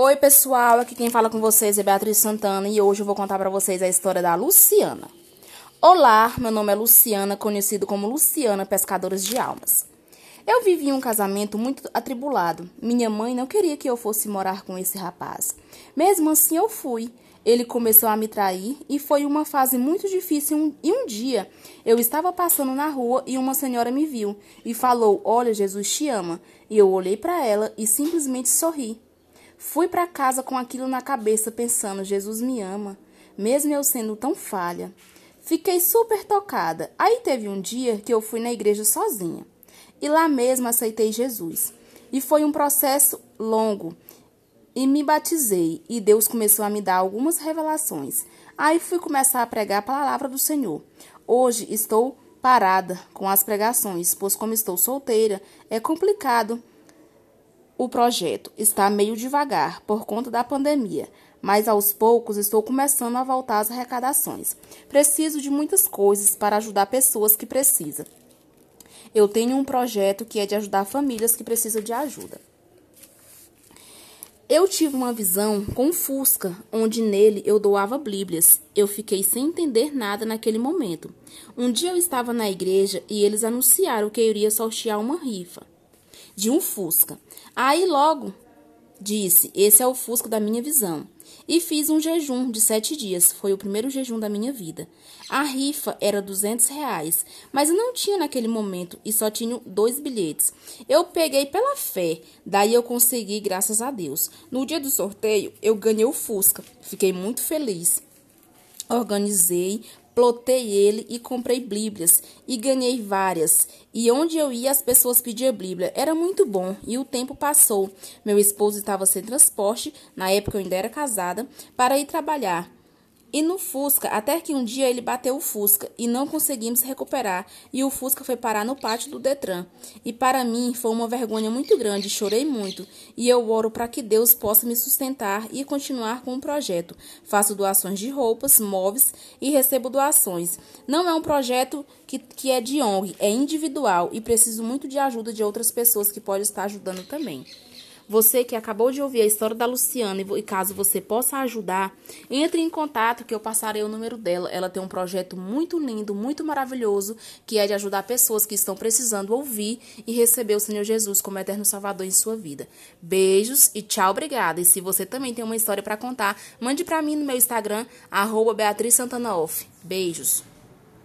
Oi, pessoal, aqui quem fala com vocês é Beatriz Santana e hoje eu vou contar para vocês a história da Luciana. Olá, meu nome é Luciana, conhecido como Luciana Pescadores de Almas. Eu vivi um casamento muito atribulado. Minha mãe não queria que eu fosse morar com esse rapaz. Mesmo assim, eu fui. Ele começou a me trair e foi uma fase muito difícil. E um dia eu estava passando na rua e uma senhora me viu e falou: Olha, Jesus te ama. E eu olhei para ela e simplesmente sorri. Fui para casa com aquilo na cabeça, pensando: Jesus me ama, mesmo eu sendo tão falha. Fiquei super tocada. Aí teve um dia que eu fui na igreja sozinha. E lá mesmo aceitei Jesus. E foi um processo longo. E me batizei, e Deus começou a me dar algumas revelações. Aí fui começar a pregar a palavra do Senhor. Hoje estou parada com as pregações, pois como estou solteira, é complicado o projeto está meio devagar por conta da pandemia, mas aos poucos estou começando a voltar às arrecadações. Preciso de muitas coisas para ajudar pessoas que precisam. Eu tenho um projeto que é de ajudar famílias que precisam de ajuda. Eu tive uma visão com Fusca, onde nele eu doava Bíblias. Eu fiquei sem entender nada naquele momento. Um dia eu estava na igreja e eles anunciaram que eu iria sortear uma rifa de um Fusca. Aí logo disse: Esse é o Fusca da minha visão. E fiz um jejum de sete dias. Foi o primeiro jejum da minha vida. A rifa era duzentos reais, mas eu não tinha naquele momento e só tinha dois bilhetes. Eu peguei pela fé, daí eu consegui, graças a Deus. No dia do sorteio, eu ganhei o Fusca. Fiquei muito feliz. Organizei, plotei ele e comprei bíblias e ganhei várias. E onde eu ia as pessoas pediam bíblia. Era muito bom e o tempo passou. Meu esposo estava sem transporte, na época eu ainda era casada, para ir trabalhar. E no Fusca, até que um dia ele bateu o Fusca e não conseguimos recuperar, e o Fusca foi parar no pátio do Detran. E para mim foi uma vergonha muito grande, chorei muito, e eu oro para que Deus possa me sustentar e continuar com o projeto. Faço doações de roupas, móveis e recebo doações. Não é um projeto que, que é de ONG, é individual e preciso muito de ajuda de outras pessoas que podem estar ajudando também. Você que acabou de ouvir a história da Luciana e caso você possa ajudar, entre em contato que eu passarei o número dela. Ela tem um projeto muito lindo, muito maravilhoso, que é de ajudar pessoas que estão precisando ouvir e receber o Senhor Jesus como eterno Salvador em sua vida. Beijos e tchau, obrigada. E se você também tem uma história para contar, mande para mim no meu Instagram, arroba Beatriz. Beijos.